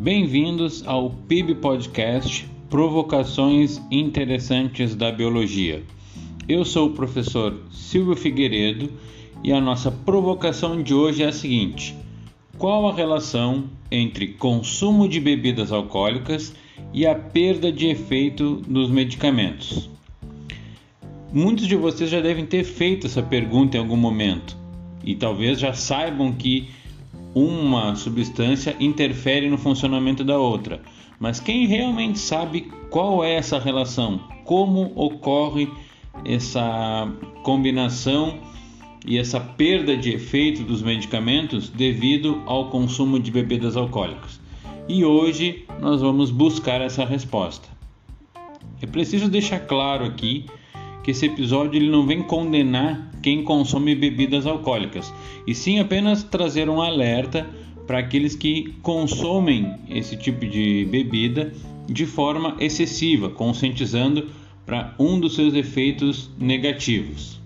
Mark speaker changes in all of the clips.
Speaker 1: Bem-vindos ao PIB Podcast Provocações Interessantes da Biologia. Eu sou o professor Silvio Figueiredo e a nossa provocação de hoje é a seguinte: qual a relação entre consumo de bebidas alcoólicas e a perda de efeito dos medicamentos? Muitos de vocês já devem ter feito essa pergunta em algum momento e talvez já saibam que uma substância interfere no funcionamento da outra. Mas quem realmente sabe qual é essa relação? Como ocorre essa combinação e essa perda de efeito dos medicamentos devido ao consumo de bebidas alcoólicas? E hoje nós vamos buscar essa resposta. É preciso deixar claro aqui que esse episódio ele não vem condenar quem consome bebidas alcoólicas, e sim apenas trazer um alerta para aqueles que consomem esse tipo de bebida de forma excessiva, conscientizando para um dos seus efeitos negativos.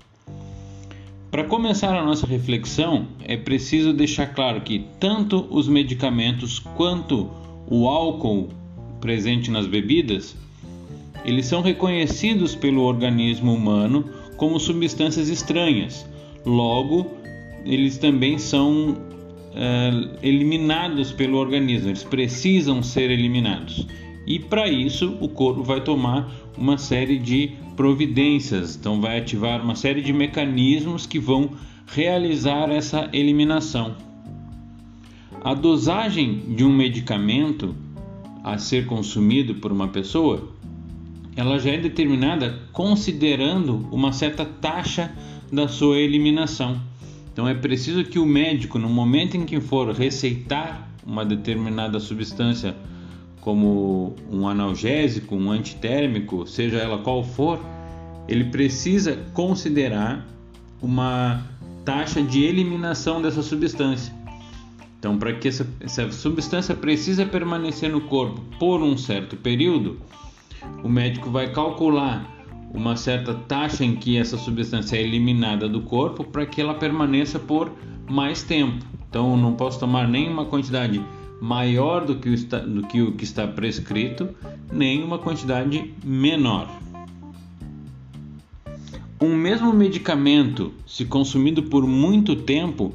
Speaker 1: Para começar a nossa reflexão, é preciso deixar claro que tanto os medicamentos quanto o álcool presente nas bebidas eles são reconhecidos pelo organismo humano como substâncias estranhas. Logo, eles também são é, eliminados pelo organismo, eles precisam ser eliminados. E para isso, o corpo vai tomar uma série de providências, então vai ativar uma série de mecanismos que vão realizar essa eliminação. A dosagem de um medicamento a ser consumido por uma pessoa ela já é determinada considerando uma certa taxa da sua eliminação. Então é preciso que o médico, no momento em que for receitar uma determinada substância, como um analgésico, um antitérmico, seja ela qual for, ele precisa considerar uma taxa de eliminação dessa substância. Então, para que essa, essa substância precisa permanecer no corpo por um certo período, o médico vai calcular uma certa taxa em que essa substância é eliminada do corpo para que ela permaneça por mais tempo. Então, eu não posso tomar nenhuma quantidade maior do que, o está, do que o que está prescrito, nem uma quantidade menor. Um mesmo medicamento, se consumido por muito tempo,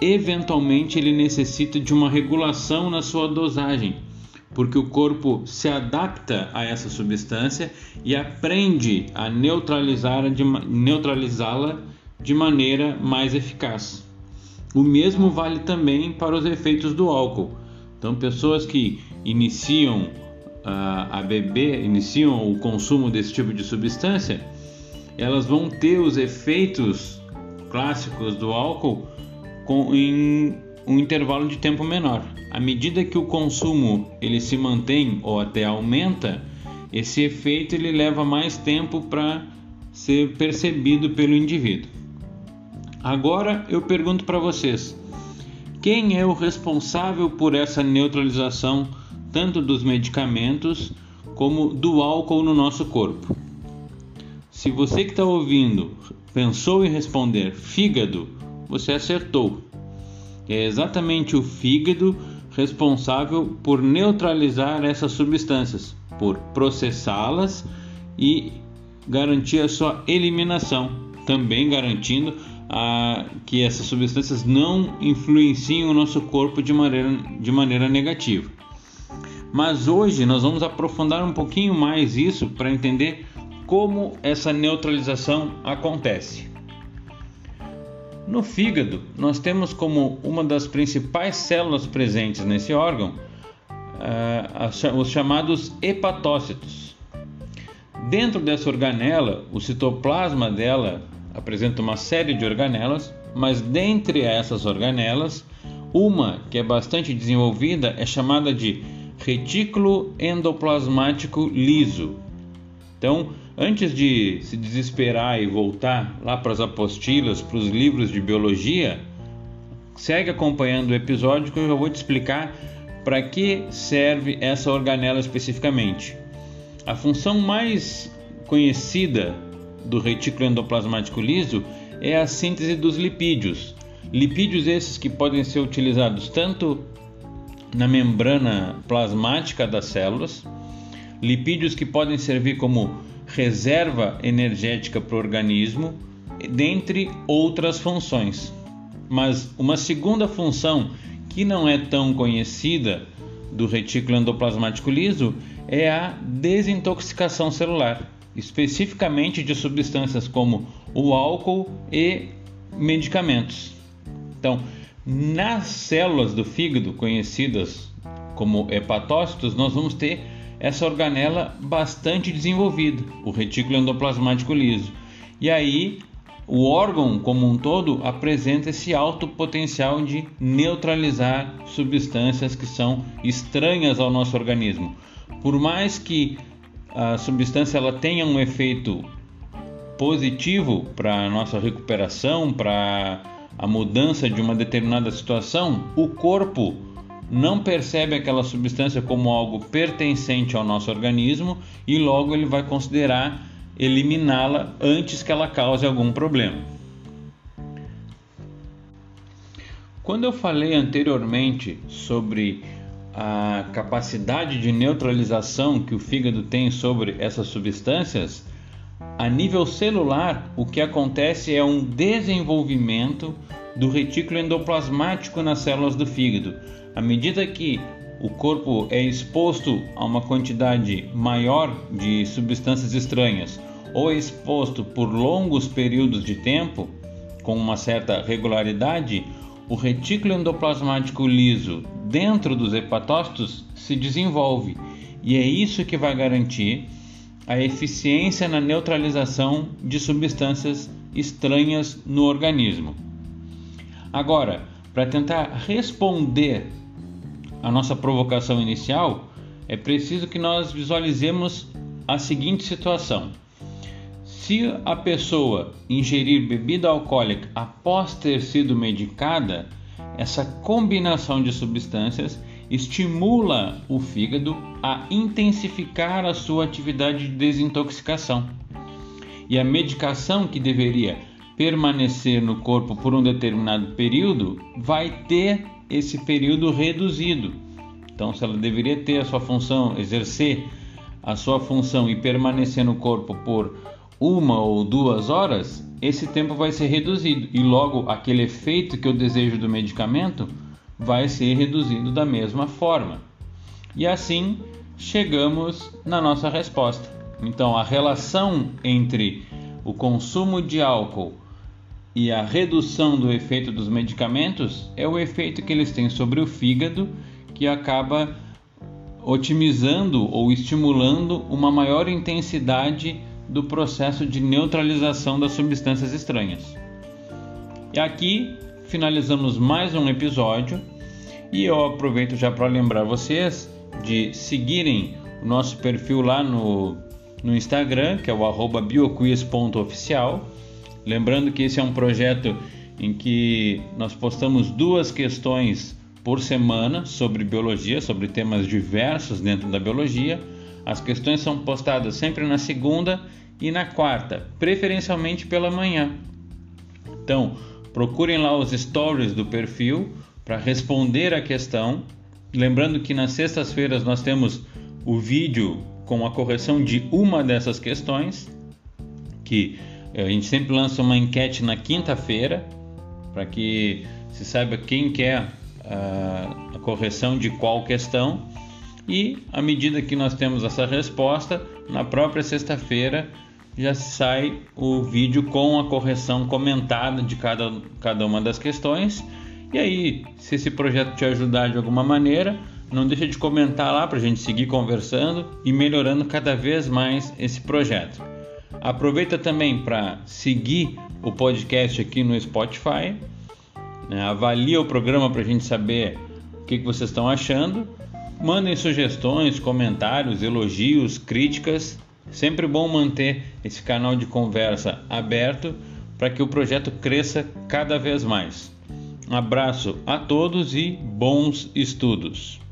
Speaker 1: eventualmente ele necessita de uma regulação na sua dosagem porque o corpo se adapta a essa substância e aprende a neutralizá-la de, neutralizá de maneira mais eficaz. O mesmo vale também para os efeitos do álcool. Então, pessoas que iniciam uh, a beber, iniciam o consumo desse tipo de substância, elas vão ter os efeitos clássicos do álcool com, em um intervalo de tempo menor. À medida que o consumo ele se mantém ou até aumenta, esse efeito ele leva mais tempo para ser percebido pelo indivíduo. Agora eu pergunto para vocês: quem é o responsável por essa neutralização tanto dos medicamentos como do álcool no nosso corpo? Se você que está ouvindo pensou em responder fígado, você acertou. É exatamente o fígado responsável por neutralizar essas substâncias, por processá-las e garantir a sua eliminação, também garantindo a, que essas substâncias não influenciem o nosso corpo de maneira, de maneira negativa. Mas hoje nós vamos aprofundar um pouquinho mais isso para entender como essa neutralização acontece. No fígado, nós temos como uma das principais células presentes nesse órgão uh, os chamados hepatócitos. Dentro dessa organela, o citoplasma dela apresenta uma série de organelas, mas dentre essas organelas, uma que é bastante desenvolvida é chamada de retículo endoplasmático liso. Então, Antes de se desesperar e voltar lá para as apostilas, para os livros de biologia, segue acompanhando o episódio que eu já vou te explicar para que serve essa organela especificamente. A função mais conhecida do retículo endoplasmático liso é a síntese dos lipídios. Lipídios esses que podem ser utilizados tanto na membrana plasmática das células, lipídios que podem servir como reserva energética para o organismo, dentre outras funções. Mas uma segunda função que não é tão conhecida do retículo endoplasmático liso é a desintoxicação celular, especificamente de substâncias como o álcool e medicamentos. Então, nas células do fígado, conhecidas como hepatócitos, nós vamos ter essa organela bastante desenvolvida, o retículo endoplasmático liso. E aí, o órgão como um todo apresenta esse alto potencial de neutralizar substâncias que são estranhas ao nosso organismo. Por mais que a substância ela tenha um efeito positivo para a nossa recuperação, para a mudança de uma determinada situação, o corpo não percebe aquela substância como algo pertencente ao nosso organismo e logo ele vai considerar eliminá-la antes que ela cause algum problema. Quando eu falei anteriormente sobre a capacidade de neutralização que o fígado tem sobre essas substâncias, a nível celular, o que acontece é um desenvolvimento do retículo endoplasmático nas células do fígado. À medida que o corpo é exposto a uma quantidade maior de substâncias estranhas ou é exposto por longos períodos de tempo, com uma certa regularidade, o retículo endoplasmático liso dentro dos hepatócitos se desenvolve e é isso que vai garantir a eficiência na neutralização de substâncias estranhas no organismo. Agora, para tentar responder a nossa provocação inicial, é preciso que nós visualizemos a seguinte situação. Se a pessoa ingerir bebida alcoólica após ter sido medicada, essa combinação de substâncias estimula o fígado a intensificar a sua atividade de desintoxicação. E a medicação que deveria permanecer no corpo por um determinado período vai ter esse período reduzido. Então, se ela deveria ter a sua função, exercer a sua função e permanecer no corpo por uma ou duas horas, esse tempo vai ser reduzido e logo aquele efeito que eu desejo do medicamento vai ser reduzido da mesma forma. E assim chegamos na nossa resposta. Então, a relação entre o consumo de álcool e a redução do efeito dos medicamentos é o efeito que eles têm sobre o fígado, que acaba otimizando ou estimulando uma maior intensidade do processo de neutralização das substâncias estranhas. E aqui finalizamos mais um episódio e eu aproveito já para lembrar vocês de seguirem o nosso perfil lá no, no Instagram, que é o bioquiz.oficial. Lembrando que esse é um projeto em que nós postamos duas questões por semana sobre biologia, sobre temas diversos dentro da biologia. As questões são postadas sempre na segunda e na quarta, preferencialmente pela manhã. Então, procurem lá os stories do perfil para responder a questão. Lembrando que nas sextas-feiras nós temos o vídeo com a correção de uma dessas questões, que a gente sempre lança uma enquete na quinta-feira para que se saiba quem quer a, a correção de qual questão. E à medida que nós temos essa resposta, na própria sexta-feira já sai o vídeo com a correção comentada de cada, cada uma das questões. E aí, se esse projeto te ajudar de alguma maneira, não deixa de comentar lá para a gente seguir conversando e melhorando cada vez mais esse projeto. Aproveita também para seguir o podcast aqui no Spotify, né? avalia o programa para a gente saber o que, que vocês estão achando. Mandem sugestões, comentários, elogios, críticas Sempre bom manter esse canal de conversa aberto para que o projeto cresça cada vez mais. Um abraço a todos e bons estudos!